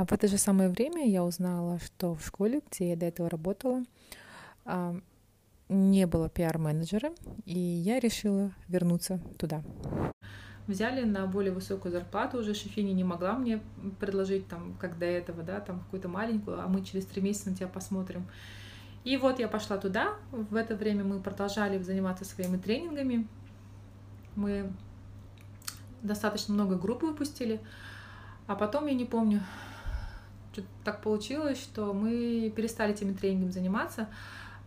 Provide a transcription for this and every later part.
А в это же самое время я узнала, что в школе, где я до этого работала, не было пиар-менеджера, и я решила вернуться туда. Взяли на более высокую зарплату, уже Шефини не могла мне предложить, там, как до этого, да, там, какую-то маленькую, а мы через три месяца на тебя посмотрим. И вот я пошла туда, в это время мы продолжали заниматься своими тренингами, мы достаточно много групп выпустили, а потом, я не помню, что так получилось, что мы перестали этими тренингами заниматься,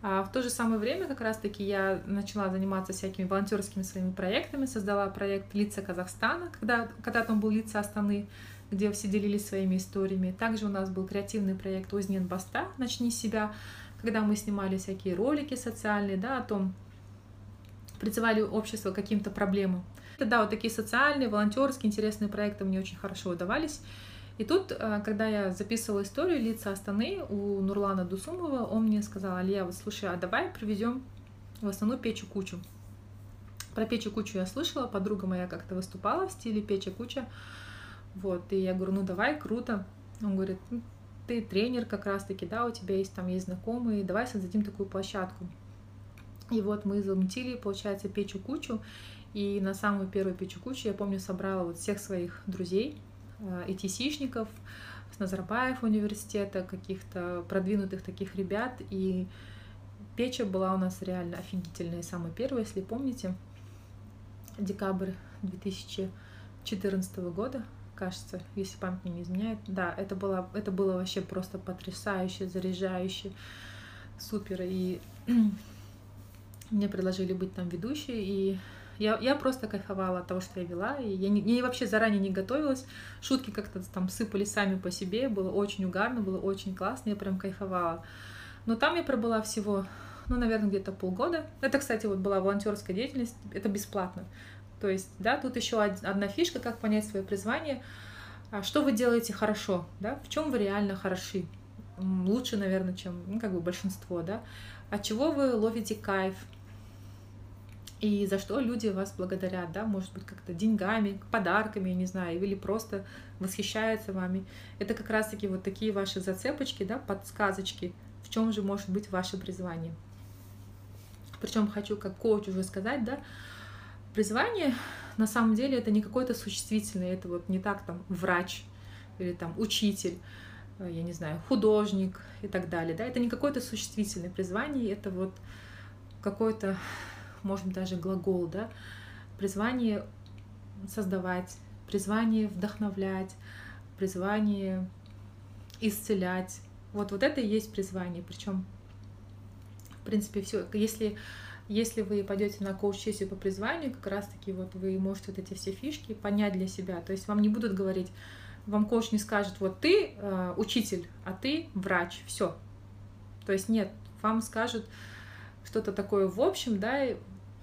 а в то же самое время как раз-таки я начала заниматься всякими волонтерскими своими проектами, создала проект «Лица Казахстана», когда, когда там был «Лица Астаны», где все делились своими историями. Также у нас был креативный проект «Узнен Баста. Начни себя», когда мы снимали всякие ролики социальные, да, о том, призывали общество к каким-то проблемам. Это, да, вот такие социальные, волонтерские, интересные проекты мне очень хорошо удавались. И тут, э, когда я записывала историю лица Астаны у Нурлана Дусумова, он мне сказал, Алия, вот слушай, а давай привезем в Астану Печу Кучу. Про Печу Кучу я слышала, подруга моя как-то выступала в стиле Печа Куча. Вот, и я говорю, ну давай, круто. Он говорит, «Ну, ты тренер как раз-таки, да, у тебя есть там есть знакомые, давай создадим такую площадку. И вот мы замутили, получается, Печу Кучу, и на самую первую Печу Кучу, я помню, собрала вот всех своих друзей, ETC-шников э, с Назарбаев университета, каких-то продвинутых таких ребят. И печа была у нас реально офигительная, самая первая, если помните, декабрь 2014 года, кажется, если память не изменяет. Да, это было, это было вообще просто потрясающе, заряжающе, супер. И мне предложили быть там ведущей, и я, я просто кайфовала от того, что я вела, и я, не, я вообще заранее не готовилась. Шутки как-то там сыпали сами по себе, было очень угарно, было очень классно, я прям кайфовала. Но там я пробыла всего, ну, наверное, где-то полгода. Это, кстати, вот была волонтерская деятельность, это бесплатно. То есть, да, тут еще одна фишка, как понять свое призвание. А что вы делаете хорошо, да, в чем вы реально хороши. Лучше, наверное, чем, ну, как бы большинство, да. От чего вы ловите кайф, и за что люди вас благодарят, да, может быть, как-то деньгами, подарками, я не знаю, или просто восхищаются вами. Это как раз-таки вот такие ваши зацепочки, да, подсказочки, в чем же может быть ваше призвание. Причем хочу как коуч уже сказать, да, призвание на самом деле это не какое-то существительное, это вот не так там врач или там учитель, э, я не знаю, художник и так далее, да, это не какое-то существительное призвание, это вот какое-то может быть, даже глагол, да, призвание создавать, призвание вдохновлять, призвание исцелять. Вот, вот это и есть призвание. Причем, в принципе, все, если если вы пойдете на коуч-сессию по призванию, как раз-таки вот вы можете вот эти все фишки понять для себя. То есть вам не будут говорить, вам коуч не скажет, вот ты э, учитель, а ты врач, все. То есть нет, вам скажут что-то такое в общем, да,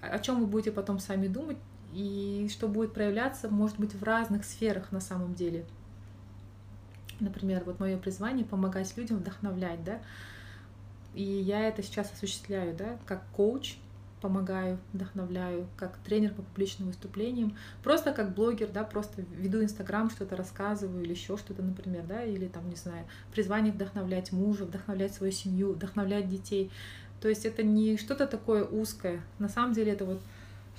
о чем вы будете потом сами думать, и что будет проявляться, может быть, в разных сферах на самом деле. Например, вот мое призвание помогать людям, вдохновлять, да, и я это сейчас осуществляю, да, как коуч, помогаю, вдохновляю, как тренер по публичным выступлениям, просто как блогер, да, просто веду Инстаграм, что-то рассказываю или еще что-то, например, да, или там, не знаю, призвание вдохновлять мужа, вдохновлять свою семью, вдохновлять детей. То есть это не что-то такое узкое. На самом деле это вот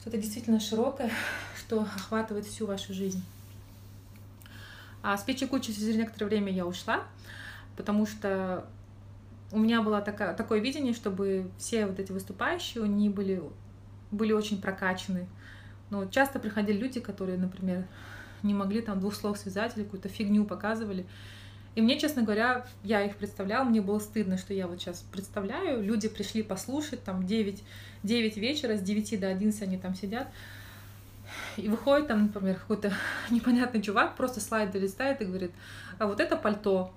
что-то действительно широкое, что охватывает всю вашу жизнь. А с печи кучи через некоторое время я ушла, потому что у меня было такое, такое видение, чтобы все вот эти выступающие, они были, были очень прокачаны. Но часто приходили люди, которые, например, не могли там двух слов связать или какую-то фигню показывали. И мне, честно говоря, я их представляла, мне было стыдно, что я вот сейчас представляю. Люди пришли послушать, там 9, 9 вечера, с 9 до 11 они там сидят. И выходит там, например, какой-то непонятный чувак, просто слайды листает и говорит, а вот это пальто,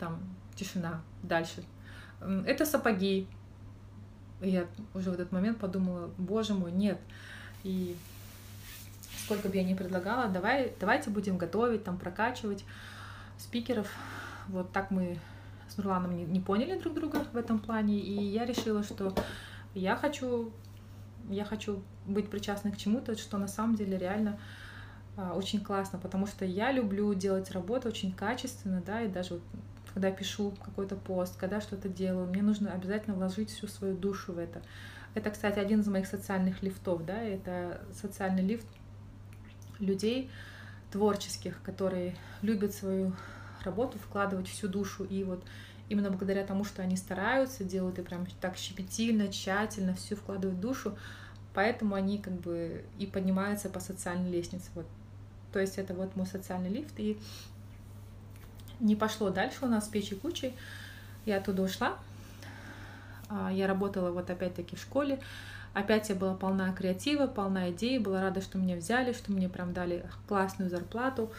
там, тишина, дальше. Это сапоги. И я уже в этот момент подумала, боже мой, нет. И сколько бы я ни предлагала, давай, давайте будем готовить, там, прокачивать спикеров. Вот так мы с Нурланом не, не поняли друг друга в этом плане, и я решила, что я хочу, я хочу быть причастной к чему-то, что на самом деле реально а, очень классно, потому что я люблю делать работу очень качественно, да, и даже вот когда пишу какой-то пост, когда что-то делаю, мне нужно обязательно вложить всю свою душу в это. Это, кстати, один из моих социальных лифтов, да, это социальный лифт людей творческих, которые любят свою работу, вкладывать всю душу. И вот именно благодаря тому, что они стараются, делают и прям так щепетильно, тщательно, всю вкладывают душу, поэтому они как бы и поднимаются по социальной лестнице. Вот. То есть это вот мой социальный лифт. И не пошло дальше у нас печи кучей. Я оттуда ушла. А, я работала вот опять-таки в школе. Опять я была полна креатива, полна идей, была рада, что меня взяли, что мне прям дали классную зарплату.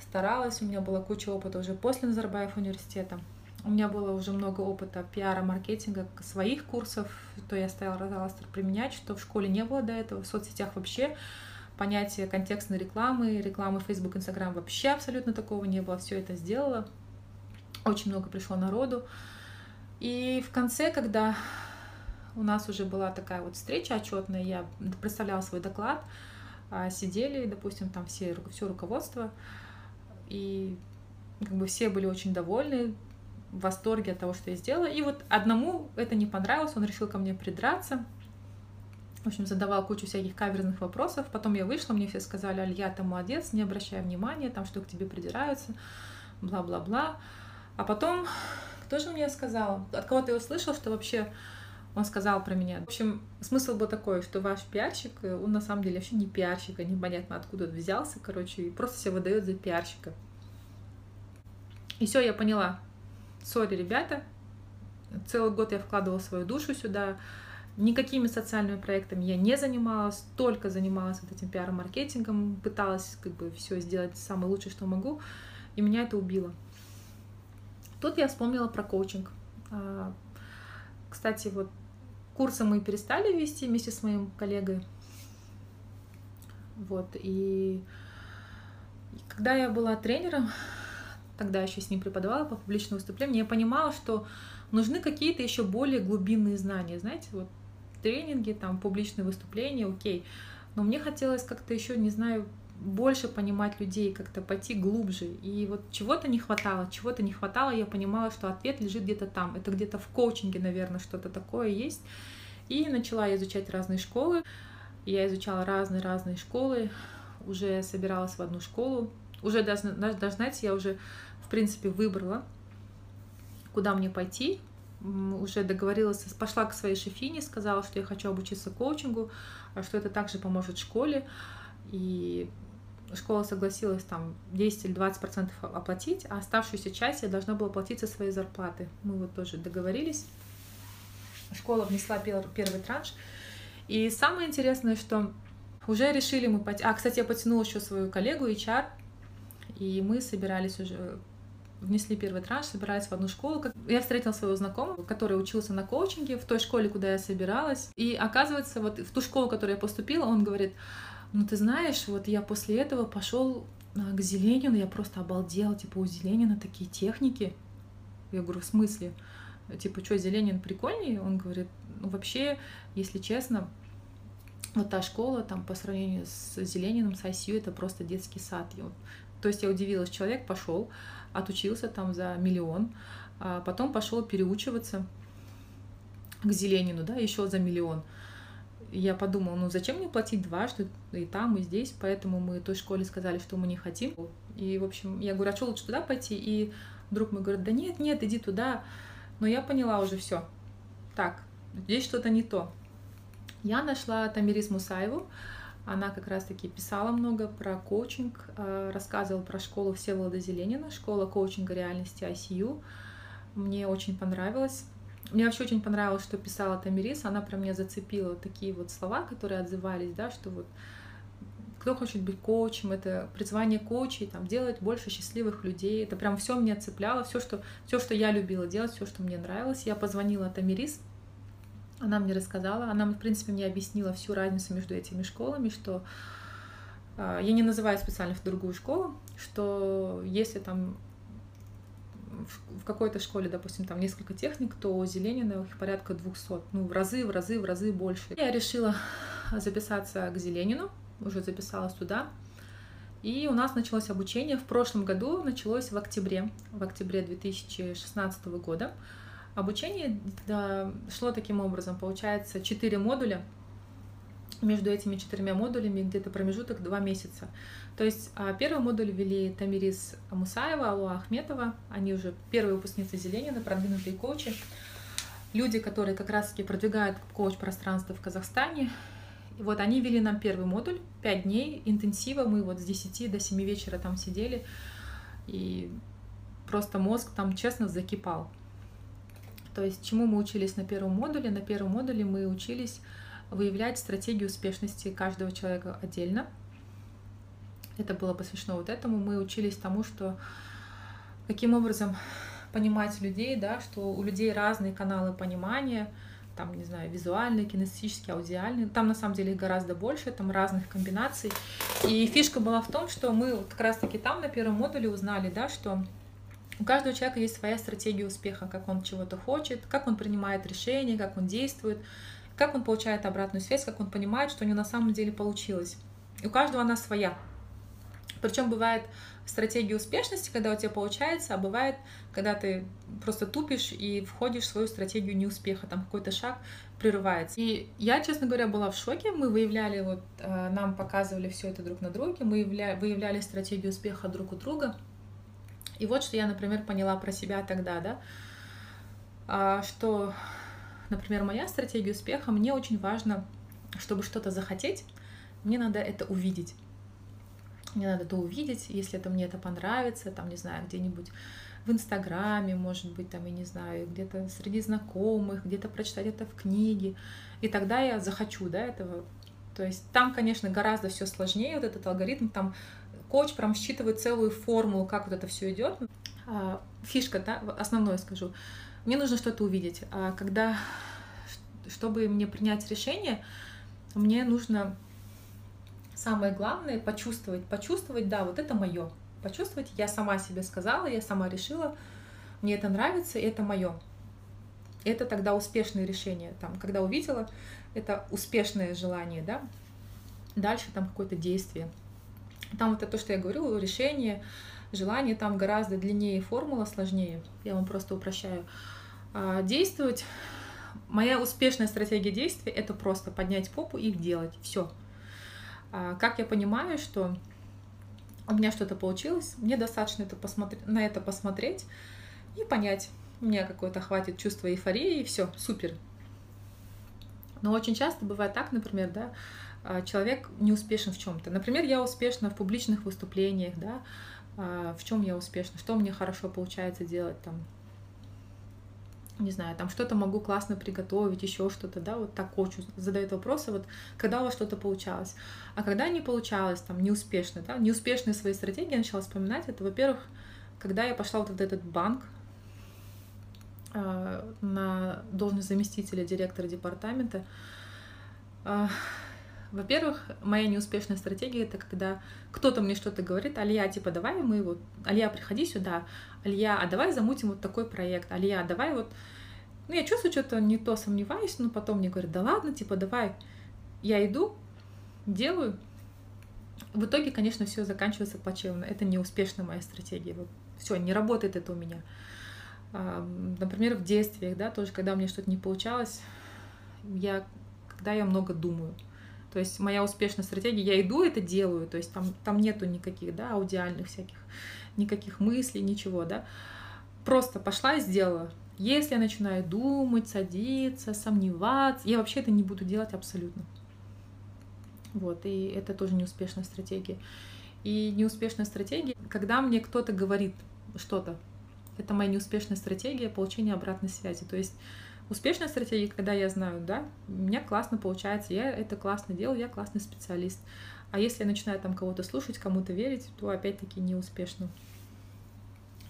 Старалась, у меня была куча опыта уже после Назарбаев университета. У меня было уже много опыта пиара, маркетинга, своих курсов, то я стала применять, что в школе не было до этого, в соцсетях вообще понятие контекстной рекламы, рекламы Facebook, Instagram вообще абсолютно такого не было. Все это сделала. Очень много пришло народу. И в конце, когда у нас уже была такая вот встреча отчетная, я представляла свой доклад, а, сидели, допустим, там все, все руководство, и как бы все были очень довольны, в восторге от того, что я сделала. И вот одному это не понравилось, он решил ко мне придраться, в общем, задавал кучу всяких каверзных вопросов. Потом я вышла, мне все сказали, Алья, ты молодец, не обращай внимания, там что к тебе придираются, бла-бла-бла. А потом, кто же мне сказал? От кого-то я услышал, что вообще он сказал про меня. В общем, смысл был такой, что ваш пиарщик, он на самом деле вообще не пиарщик, а непонятно откуда он взялся, короче, и просто себя выдает за пиарщика. И все, я поняла. Сори, ребята, целый год я вкладывала свою душу сюда, Никакими социальными проектами я не занималась, только занималась вот этим пиар-маркетингом, пыталась как бы все сделать самое лучшее, что могу, и меня это убило. Тут я вспомнила про коучинг. А, кстати, вот курсы мы перестали вести вместе с моим коллегой. Вот, и когда я была тренером, тогда еще с ним преподавала по публичному выступлению, я понимала, что нужны какие-то еще более глубинные знания. Знаете, вот тренинги, там, публичные выступления, окей. Но мне хотелось как-то еще, не знаю, больше понимать людей, как-то пойти глубже. И вот чего-то не хватало, чего-то не хватало, я понимала, что ответ лежит где-то там. Это где-то в коучинге, наверное, что-то такое есть. И начала изучать разные школы. Я изучала разные-разные школы, уже собиралась в одну школу. Уже даже, даже, знаете, я уже, в принципе, выбрала, куда мне пойти, уже договорилась, пошла к своей шефине, сказала, что я хочу обучиться коучингу, а что это также поможет школе. И школа согласилась там 10 или 20 процентов оплатить, а оставшуюся часть я должна была платить со своей зарплаты. Мы вот тоже договорились. Школа внесла первый транш. И самое интересное, что уже решили мы пойти... А, кстати, я потянула еще свою коллегу HR, и мы собирались уже внесли первый транш, собирались в одну школу. Я встретила своего знакомого, который учился на коучинге в той школе, куда я собиралась. И оказывается, вот в ту школу, в которую я поступила, он говорит, ну ты знаешь, вот я после этого пошел а, к Зеленину, я просто обалдела, типа у Зеленина такие техники. Я говорю, в смысле? Типа, что, Зеленин прикольнее? Он говорит, ну вообще, если честно, вот та школа там по сравнению с Зелениным, с ICU, это просто детский сад. Я то есть я удивилась, человек пошел, отучился там за миллион, а потом пошел переучиваться к Зеленину, да, еще за миллион. Я подумала, ну зачем мне платить дважды и там, и здесь, поэтому мы той школе сказали, что мы не хотим. И, в общем, я говорю, а что лучше туда пойти? И друг мой говорит, да нет, нет, иди туда. Но я поняла уже все. Так, здесь что-то не то. Я нашла Тамирис Мусаеву, она как раз-таки писала много про коучинг, э, рассказывала про школу Всеволода Зеленина, школа коучинга реальности ICU. Мне очень понравилось. Мне вообще очень понравилось, что писала Тамирис. Она про меня зацепила такие вот слова, которые отзывались, да, что вот кто хочет быть коучем, это призвание коучей, там, делать больше счастливых людей. Это прям все меня цепляло, все, что, все, что я любила делать, все, что мне нравилось. Я позвонила Тамирис, она мне рассказала, она, в принципе, мне объяснила всю разницу между этими школами, что э, я не называю специально в другую школу, что если там в, какой-то школе, допустим, там несколько техник, то Зеленина их порядка 200, ну, в разы, в разы, в разы больше. Я решила записаться к Зеленину, уже записалась туда, И у нас началось обучение. В прошлом году началось в октябре, в октябре 2016 года. Обучение шло таким образом. Получается, 4 модуля. Между этими четырьмя модулями где-то промежуток 2 месяца. То есть а, первый модуль вели Тамирис Мусаева, Алуа Ахметова. Они уже первые выпускницы Зеленина, продвинутые коучи. Люди, которые как раз-таки продвигают коуч-пространство в Казахстане. И вот они вели нам первый модуль, 5 дней интенсива. Мы вот с 10 до 7 вечера там сидели. И просто мозг там, честно, закипал. То есть чему мы учились на первом модуле? На первом модуле мы учились выявлять стратегию успешности каждого человека отдельно – это было посвящено вот этому. Мы учились тому, что каким образом понимать людей, да, что у людей разные каналы понимания, там, не знаю, визуальные, кинестетические, аудиальные. Там на самом деле их гораздо больше, там разных комбинаций. И фишка была в том, что мы как раз-таки там на первом модуле узнали, да, что у каждого человека есть своя стратегия успеха, как он чего-то хочет, как он принимает решения, как он действует, как он получает обратную связь, как он понимает, что у него на самом деле получилось. И у каждого она своя. Причем бывает стратегия успешности, когда у тебя получается, а бывает, когда ты просто тупишь и входишь в свою стратегию неуспеха, там какой-то шаг прерывается. И я, честно говоря, была в шоке. Мы выявляли, вот э, нам показывали все это друг на друге, мы выявляли стратегию успеха друг у друга. И вот что я, например, поняла про себя тогда, да, а, что, например, моя стратегия успеха, мне очень важно, чтобы что-то захотеть, мне надо это увидеть мне надо это увидеть, если это мне это понравится, там, не знаю, где-нибудь в Инстаграме, может быть, там, я не знаю, где-то среди знакомых, где-то прочитать это в книге, и тогда я захочу, да, этого. То есть там, конечно, гораздо все сложнее, вот этот алгоритм, там коуч прям считывает целую формулу, как вот это все идет. А, фишка, да, основное скажу. Мне нужно что-то увидеть. А когда, чтобы мне принять решение, мне нужно самое главное почувствовать, почувствовать, да, вот это мое. Почувствовать, я сама себе сказала, я сама решила, мне это нравится, это мое. Это тогда успешное решение. Там, когда увидела, это успешное желание, да. Дальше там какое-то действие. Там вот это то, что я говорю, решение, желание, там гораздо длиннее формула, сложнее. Я вам просто упрощаю. А действовать Моя успешная стратегия действия — это просто поднять попу и делать. Все. А, как я понимаю, что у меня что-то получилось, мне достаточно это посмотреть, на это посмотреть и понять, у меня какое-то хватит чувство эйфории, и все, супер. Но очень часто бывает так, например, да, а, человек не успешен в чем-то. Например, я успешна в публичных выступлениях, да, в чем я успешна, что мне хорошо получается делать там, не знаю, там что-то могу классно приготовить, еще что-то, да, вот так коучу задает вопросы, вот когда у вас что-то получалось. А когда не получалось, там, неуспешно, да, неуспешные свои стратегии я начала вспоминать, это, во-первых, когда я пошла вот в этот банк э, на должность заместителя директора департамента, э, во-первых, моя неуспешная стратегия это когда кто-то мне что-то говорит, Алия, типа, давай мы вот, Алия, приходи сюда, Алия, а давай замутим вот такой проект, Алия, давай вот, ну, я чувствую, что-то не то сомневаюсь, но потом мне говорят, да ладно, типа, давай, я иду, делаю. В итоге, конечно, все заканчивается плачевно. Это неуспешная моя стратегия. Вот все, не работает это у меня. Например, в действиях, да, тоже, когда у меня что-то не получалось, я, когда я много думаю, то есть моя успешная стратегия, я иду, это делаю, то есть там, там нету никаких, да, аудиальных всяких, никаких мыслей, ничего, да. Просто пошла и сделала. Если я начинаю думать, садиться, сомневаться, я вообще это не буду делать абсолютно. Вот, и это тоже неуспешная стратегия. И неуспешная стратегия, когда мне кто-то говорит что-то, это моя неуспешная стратегия получения обратной связи. То есть Успешная стратегия, когда я знаю, да, у меня классно получается, я это классно делаю, я классный специалист. А если я начинаю там кого-то слушать, кому-то верить, то опять-таки неуспешно.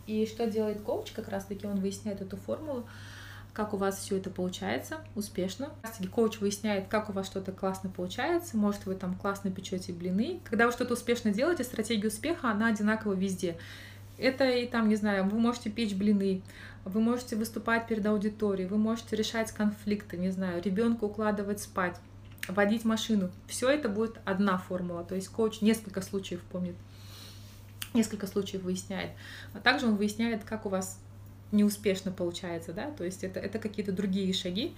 И что делает коуч? Как раз-таки он выясняет эту формулу, как у вас все это получается успешно. Коуч выясняет, как у вас что-то классно получается, может вы там классно печете блины. Когда вы что-то успешно делаете, стратегия успеха, она одинакова везде. Это и там, не знаю, вы можете печь блины, вы можете выступать перед аудиторией, вы можете решать конфликты, не знаю, ребенка укладывать спать. водить машину. Все это будет одна формула. То есть коуч несколько случаев помнит, несколько случаев выясняет. А также он выясняет, как у вас неуспешно получается, да, то есть это, это какие-то другие шаги.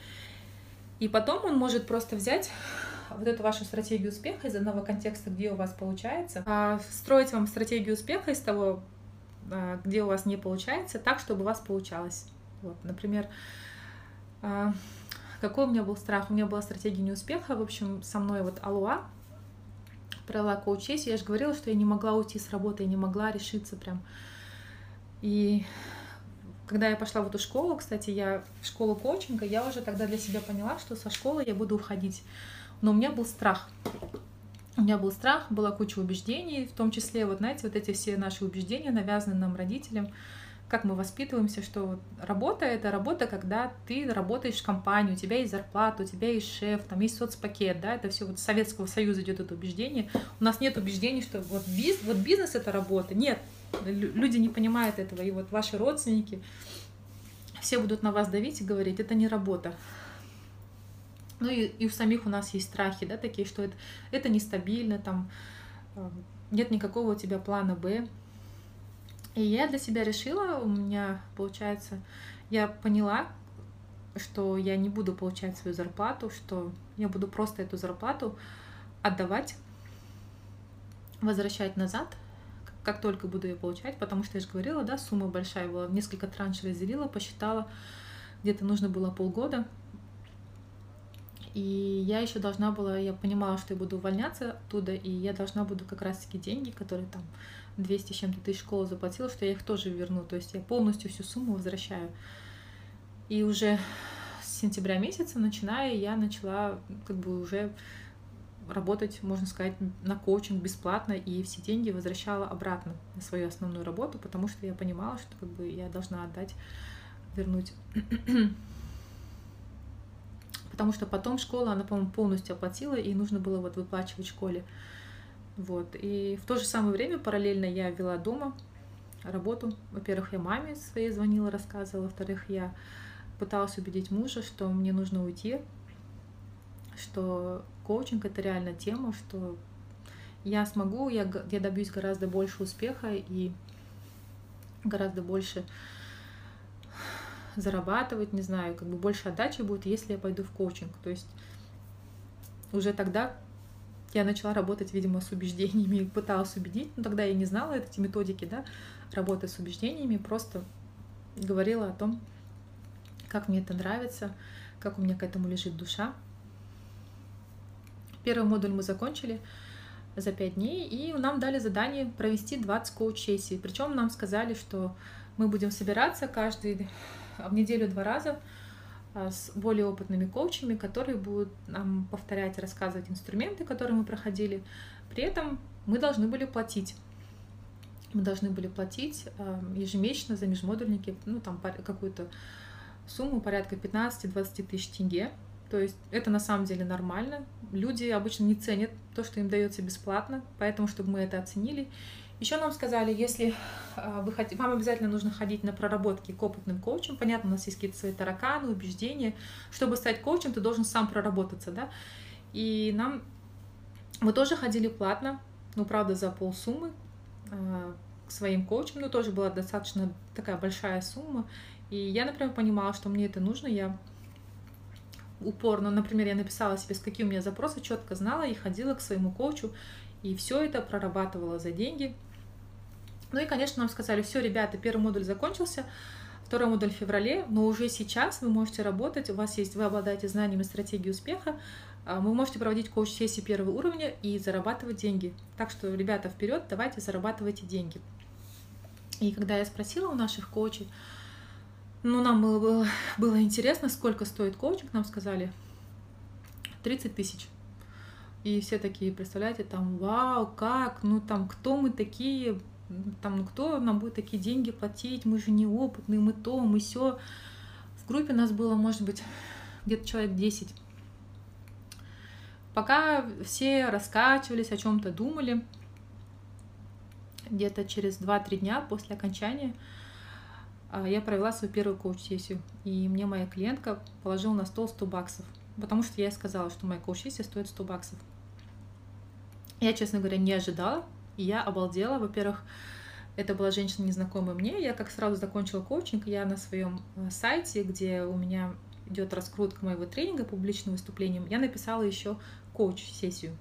И потом он может просто взять вот эту вашу стратегию успеха из одного контекста, где у вас получается, а строить вам стратегию успеха из того, где у вас не получается, так, чтобы у вас получалось. Вот, например, а, какой у меня был страх? У меня была стратегия неуспеха. В общем, со мной вот Алуа провела коуч Я же говорила, что я не могла уйти с работы, я не могла решиться прям. И когда я пошла в эту школу, кстати, я в школу коучинга, я уже тогда для себя поняла, что со школы я буду уходить. Но у меня был страх. У меня был страх, была куча убеждений, в том числе, вот знаете, вот эти все наши убеждения, навязанные нам родителям, как мы воспитываемся, что работа — это работа, когда ты работаешь в компании, у тебя есть зарплата, у тебя есть шеф, там есть соцпакет, да, это все вот с Советского Союза идет это убеждение. У нас нет убеждений, что вот, биз, вот бизнес — это работа. Нет, люди не понимают этого, и вот ваши родственники все будут на вас давить и говорить, это не работа. Ну и, и у самих у нас есть страхи, да, такие, что это, это нестабильно, там э, нет никакого у тебя плана Б. И я для себя решила, у меня, получается, я поняла, что я не буду получать свою зарплату, что я буду просто эту зарплату отдавать, возвращать назад, как только буду ее получать, потому что я же говорила, да, сумма большая была, несколько траншей разделила, посчитала, где-то нужно было полгода, и я еще должна была, я понимала, что я буду увольняться оттуда, и я должна буду как раз-таки деньги, которые там 200 с чем-то тысяч школа заплатила, что я их тоже верну. То есть я полностью всю сумму возвращаю. И уже с сентября месяца, начиная, я начала как бы уже работать, можно сказать, на коучинг бесплатно, и все деньги возвращала обратно на свою основную работу, потому что я понимала, что как бы я должна отдать, вернуть. Потому что потом школа, она, по-моему, полностью оплатила, и нужно было вот выплачивать школе. Вот. И в то же самое время параллельно я вела дома работу. Во-первых, я маме своей звонила, рассказывала. Во-вторых, я пыталась убедить мужа, что мне нужно уйти, что коучинг — это реально тема, что я смогу, я, я добьюсь гораздо больше успеха и гораздо больше зарабатывать, не знаю, как бы больше отдачи будет, если я пойду в коучинг. То есть уже тогда я начала работать, видимо, с убеждениями, пыталась убедить, но тогда я не знала эти методики, да, работы с убеждениями, просто говорила о том, как мне это нравится, как у меня к этому лежит душа. Первый модуль мы закончили за пять дней, и нам дали задание провести 20 коуч-сессий. Причем нам сказали, что мы будем собираться каждый в неделю два раза а, с более опытными коучами, которые будут нам повторять, рассказывать инструменты, которые мы проходили. При этом мы должны были платить. Мы должны были платить а, ежемесячно за межмодульники, ну, там какую-то сумму порядка 15-20 тысяч тенге. То есть это на самом деле нормально. Люди обычно не ценят то, что им дается бесплатно, поэтому, чтобы мы это оценили еще нам сказали, если а, вы хотите, вам обязательно нужно ходить на проработки к опытным коучам. Понятно, у нас есть какие-то свои тараканы, убеждения. Чтобы стать коучем, ты должен сам проработаться, да. И нам мы тоже ходили платно, ну, правда, за полсуммы а, к своим коучам, но тоже была достаточно такая большая сумма. И я, например, понимала, что мне это нужно, я упорно, например, я написала себе, с какие у меня запросы, четко знала и ходила к своему коучу и все это прорабатывала за деньги. Ну и, конечно, нам сказали, все, ребята, первый модуль закончился, второй модуль в феврале, но уже сейчас вы можете работать, у вас есть, вы обладаете знаниями стратегии успеха, а, вы можете проводить коуч-сессии первого уровня и зарабатывать деньги. Так что, ребята, вперед, давайте зарабатывайте деньги. И когда я спросила у наших коучей, ну, нам было, было, интересно, сколько стоит коучинг, нам сказали 30 тысяч. И все такие, представляете, там, вау, как, ну там, кто мы такие, там, ну кто нам будет такие деньги платить, мы же неопытные, мы то, мы все. В группе нас было, может быть, где-то человек 10. Пока все раскачивались, о чем-то думали, где-то через 2-3 дня после окончания а, я провела свою первую коуч-сессию. И мне моя клиентка положила на стол 100 баксов. потому что я сказала, что моя коуч-сессия стоит 100 баксов. Я, честно говоря, не ожидала, и я обалдела. Во-первых, это была женщина незнакомая мне. Я как сразу закончила коучинг, я на своем э, сайте, где у меня идет раскрутка моего тренинга публичным выступлением, я написала еще коуч-сессию.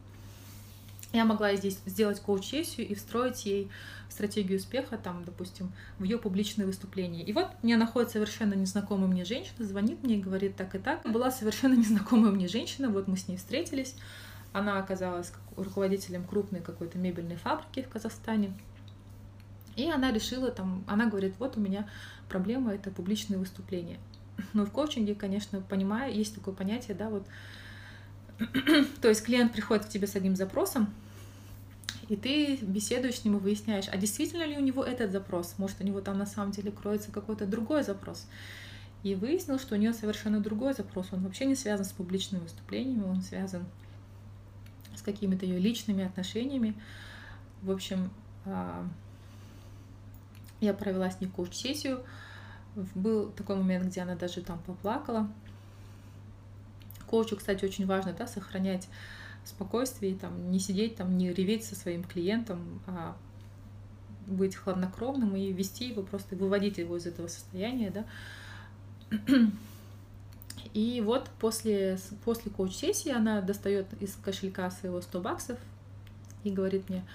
Я могла здесь сделать коуч-сессию и встроить ей стратегию успеха, там, допустим, в ее публичные выступления. И вот мне находит совершенно незнакомая мне женщина, звонит мне и говорит так и так. Была совершенно незнакомая мне женщина, вот мы с ней встретились. Она оказалась руководителем крупной какой-то мебельной фабрики в Казахстане. И она решила там, она говорит, вот у меня проблема это публичные выступления. Но в коучинге, конечно, понимаю, есть такое понятие, да, вот, то есть клиент приходит к тебе с одним запросом, и ты беседуешь с ним и выясняешь, а действительно ли у него этот запрос, может, у него там на самом деле кроется какой-то другой запрос. И выяснил, что у нее совершенно другой запрос, он вообще не связан с публичными выступлениями, он связан какими-то ее личными отношениями. В общем, а, я провела с ней коуч-сессию. Был такой момент, где она даже там поплакала. Коучу, кстати, очень важно да, сохранять спокойствие, там, не сидеть там, не реветь со своим клиентом, а быть хладнокровным и вести его, просто выводить его из этого состояния, да. И вот после, после коуч-сессии она достает из кошелька своего 100 баксов и говорит мне,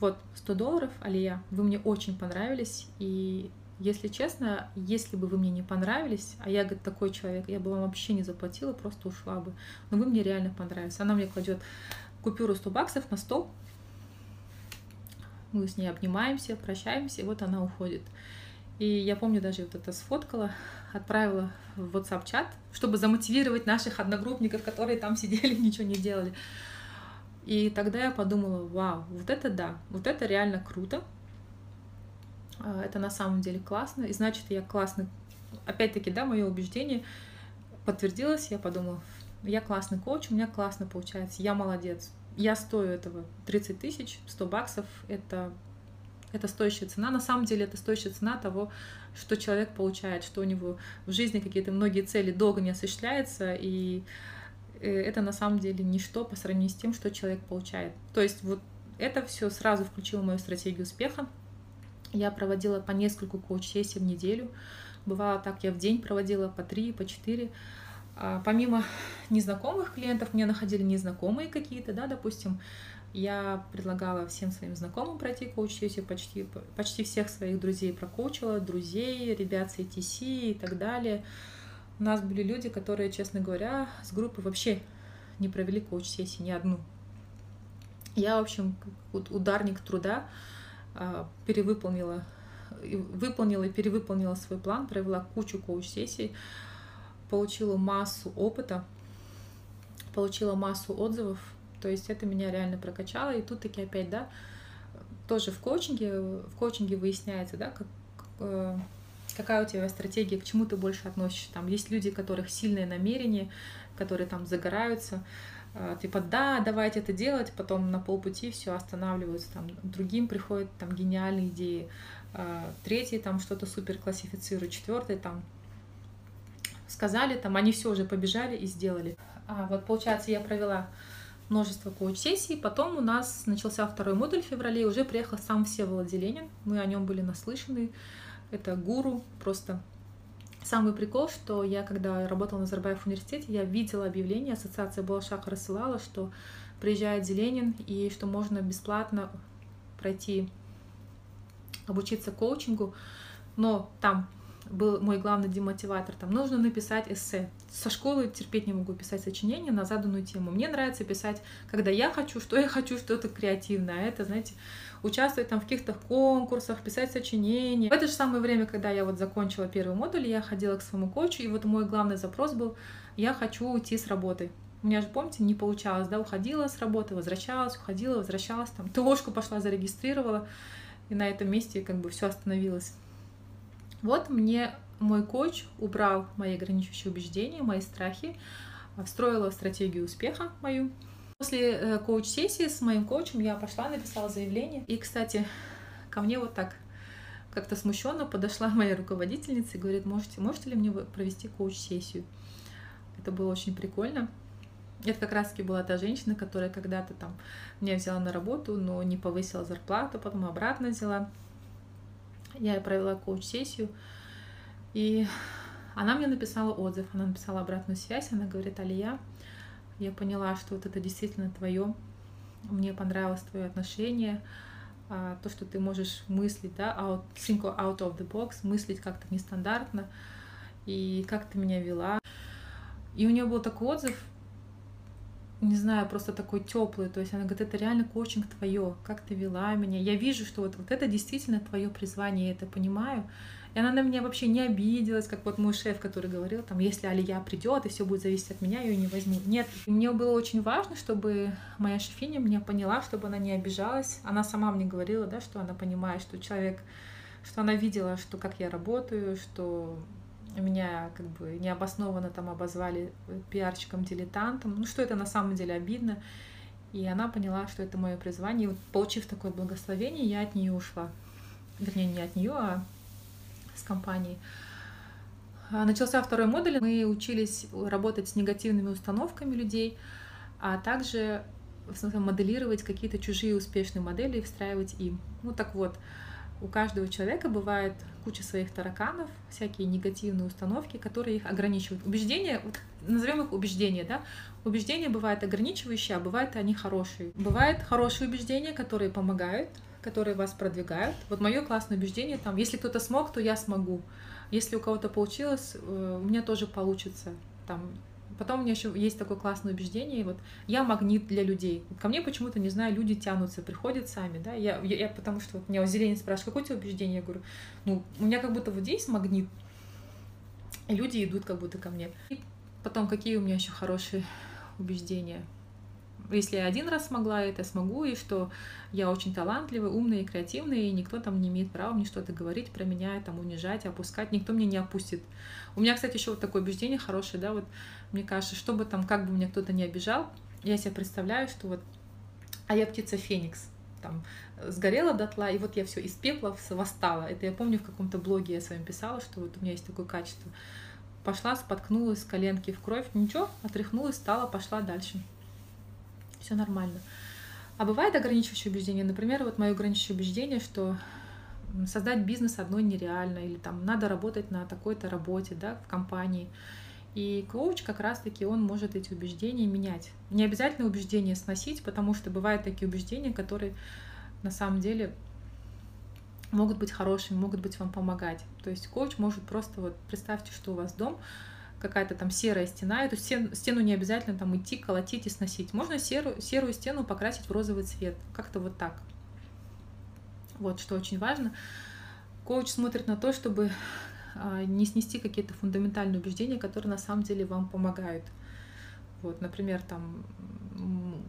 вот 100 долларов, Алия, вы мне очень понравились, и если честно, если бы вы мне не понравились, а я, говорит, такой человек, я бы вам вообще не заплатила, просто ушла бы. Но вы мне реально понравились. Она мне кладет купюру 100 баксов на стол. Мы с ней обнимаемся, прощаемся, и вот она уходит. И я помню, даже вот это сфоткала, отправила в WhatsApp-чат, чтобы замотивировать наших одногруппников, которые там сидели, ничего не делали. И тогда я подумала, вау, вот это да, вот это реально круто, а, это на самом деле классно, и значит, я классный. Опять-таки, да, мое убеждение подтвердилось, я подумала, я классный коуч, у меня классно получается, я молодец, я стою этого 30 тысяч, 100 баксов, это, это стоящая цена. На самом деле это стоящая цена того, что человек получает, что у него в жизни какие-то многие цели долго не осуществляются, и э, это на самом деле ничто по сравнению с тем, что человек получает. То есть вот это все сразу включило мою стратегию успеха, я проводила по нескольку коуч-сессий в неделю. Бывало так, я в день проводила по три, по четыре. А помимо незнакомых клиентов, мне находили незнакомые какие-то, да, допустим, я предлагала всем своим знакомым пройти коуч-сессию, почти, почти всех своих друзей прокоучила, друзей, ребят с ATC и так далее. У нас были люди, которые, честно говоря, с группы вообще не провели коуч-сессии ни одну. Я, в общем, ударник труда, а, перевыполнила, выполнила и перевыполнила свой план, провела кучу коуч-сессий, получила массу опыта, получила массу отзывов, то есть это меня реально прокачало, и тут таки опять, да, тоже в коучинге, в коучинге выясняется, да, как, э, какая у тебя стратегия, к чему ты больше относишься. Там есть люди, у которых сильное намерение, которые там загораются, а, типа, да, давайте это делать, потом на полпути все останавливаются, там, другим приходят там гениальные идеи, а, третий там что-то супер классифицирует, четвертый там сказали, там они все уже побежали и сделали. А вот получается, я провела множество коуч-сессий, потом у нас начался второй модуль в феврале, и уже приехал сам Всеволод Зеленин, мы о нем были наслышаны, это гуру, просто Самый прикол, что я, когда работала на Назарбаев университете, я видела объявление, ассоциация Балашаха рассылала, что приезжает Зеленин и что можно бесплатно пройти, обучиться коучингу, но там был мой главный демотиватор, там нужно написать эссе. Со школы терпеть не могу писать сочинение на заданную тему. Мне нравится писать, когда я хочу, что я хочу, что-то креативное. А это, знаете, участвовать там в каких-то конкурсах, писать сочинения. В это же самое время, когда я вот закончила первый модуль, я ходила к своему коучу, и вот мой главный запрос был, я хочу уйти с работы. У меня же, помните, не получалось, да, уходила с работы, возвращалась, уходила, возвращалась, там, ТОшку пошла, зарегистрировала, и на этом месте как бы все остановилось. Вот мне мой коуч убрал мои ограничивающие убеждения, мои страхи, встроила стратегию успеха мою, После э, коуч-сессии с моим коучем я пошла, написала заявление. И, кстати, ко мне вот так как-то смущенно подошла моя руководительница и говорит, можете, можете ли мне провести коуч-сессию? Это было очень прикольно. Это как раз-таки была та женщина, которая когда-то там меня взяла на работу, но не повысила зарплату, потом обратно взяла. Я провела коуч-сессию, и она мне написала отзыв, она написала обратную связь, она говорит, Алия, я поняла, что вот это действительно твое, мне понравилось твое отношение, а, то, что ты можешь мыслить, да, out, think out of the box, мыслить как-то нестандартно, и как ты меня вела. И у нее был такой отзыв, не знаю, просто такой теплый. То есть она говорит, это реально коучинг твое, как ты вела меня. Я вижу, что вот, вот это действительно твое призвание, я это понимаю. И она на меня вообще не обиделась, как вот мой шеф, который говорил, там, если Алия придет, и все будет зависеть от меня, ее не возьму. Нет, мне было очень важно, чтобы моя шефиня меня поняла, чтобы она не обижалась. Она сама мне говорила, да, что она понимает, что человек, что она видела, что как я работаю, что меня как бы необоснованно там обозвали пиарщиком-дилетантом, ну что это на самом деле обидно. И она поняла, что это мое призвание. И вот получив такое благословение, я от нее ушла. Вернее, не от нее, а с компанией. А, начался второй модуль. Мы учились работать с негативными установками людей, а также моделировать какие-то чужие успешные модели и встраивать им. Ну так вот, у каждого человека бывает куча своих тараканов, всякие негативные установки, которые их ограничивают. Убеждения, вот назовем их убеждения, да? Убеждения бывают ограничивающие, а бывают они хорошие. Бывают хорошие убеждения, которые помогают, которые вас продвигают. Вот мое классное убеждение там, если кто-то смог, то я смогу. Если у кого-то получилось, э, у меня тоже получится. Там, потом у меня еще есть такое классное убеждение, вот я магнит для людей. ко мне почему-то, не знаю, люди тянутся, приходят сами, да, я, я, я потому что вот меня вот зелень спрашивает, какое у тебя убеждение? Я говорю, ну, у меня как будто вот здесь магнит, и люди идут как будто ко мне. И потом, какие у меня еще хорошие убеждения? Если я один раз смогла это, смогу, и что я очень талантливая, умная и креативная, и никто там не имеет права мне что-то говорить про меня, там, унижать, опускать, никто мне не опустит. У меня, кстати, еще вот такое убеждение хорошее, да, вот мне кажется, чтобы там, как бы меня кто-то не обижал, я себе представляю, что вот, а я птица Феникс, там, сгорела дотла, и вот я все из пепла восстала. Это я помню в каком-то блоге я с вами писала, что вот у меня есть такое качество. Пошла, споткнулась коленки в кровь, ничего, отряхнулась, стала, пошла дальше все нормально. А бывает ограничивающее убеждение. Например, вот мое ограничивающее убеждение, что создать бизнес одной нереально, или там надо работать на такой-то работе, да, в компании. И коуч как раз-таки он может эти убеждения менять. Не обязательно убеждения сносить, потому что бывают такие убеждения, которые на самом деле могут быть хорошими, могут быть вам помогать. То есть коуч может просто вот представьте, что у вас дом, какая-то там серая стена, эту стену, стену не обязательно там идти, колотить и сносить. Можно серую, серую стену покрасить в розовый цвет, как-то вот так. Вот, что очень важно. Коуч смотрит на то, чтобы а, не снести какие-то фундаментальные убеждения, которые на самом деле вам помогают. Вот, например, там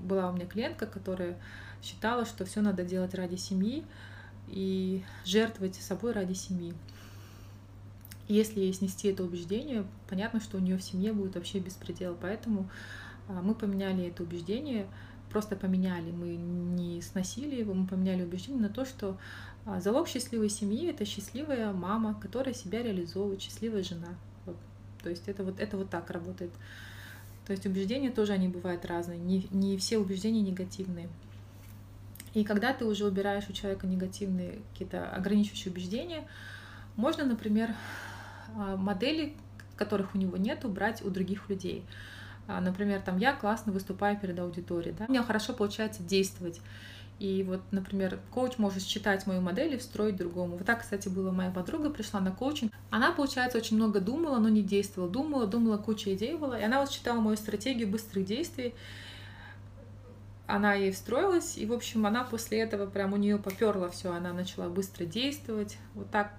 была у меня клиентка, которая считала, что все надо делать ради семьи и жертвовать собой ради семьи. Если ей снести это убеждение, понятно, что у нее в семье будет вообще беспредел. Поэтому а, мы поменяли это убеждение, просто поменяли, мы не сносили его, мы поменяли убеждение на то, что а, залог счастливой семьи это счастливая мама, которая себя реализовывает, счастливая жена. Вот. То есть это вот, это вот так работает. То есть убеждения тоже они бывают разные, не, не все убеждения негативные. И когда ты уже убираешь у человека негативные какие-то ограничивающие убеждения, можно, например, модели, которых у него нет, брать у других людей. А, например, там я классно выступаю перед аудиторией, да? у меня хорошо получается действовать. И вот, например, коуч может считать мою модель и встроить другому. Вот так, кстати, была моя подруга, пришла на коучинг. Она, получается, очень много думала, но не действовала. Думала, думала, куча идей была. И она вот считала мою стратегию быстрых действий. Она ей встроилась, и, в общем, она после этого прям у нее поперла все, она начала быстро действовать. Вот так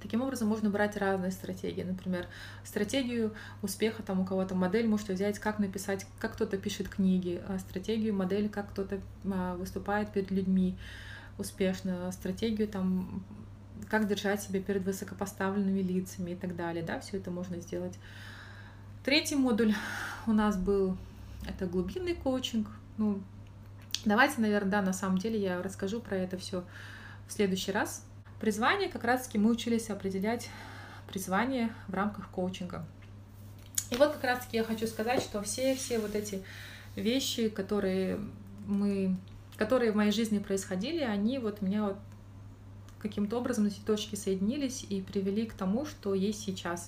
Таким образом, можно брать разные стратегии. Например, стратегию успеха там у кого-то модель можете взять, как написать, как кто-то пишет книги, а стратегию модель, как кто-то а, выступает перед людьми успешно, стратегию там как держать себя перед высокопоставленными лицами и так далее, да, все это можно сделать. Третий модуль у нас был, это глубинный коучинг, ну, давайте, наверное, да, на самом деле я расскажу про это все в следующий раз, Призвание, как раз таки мы учились определять призвание в рамках коучинга. И вот как раз-таки я хочу сказать, что все-все вот эти вещи, которые мы, которые в моей жизни происходили, они вот меня вот каким-то образом эти точки соединились и привели к тому, что есть сейчас.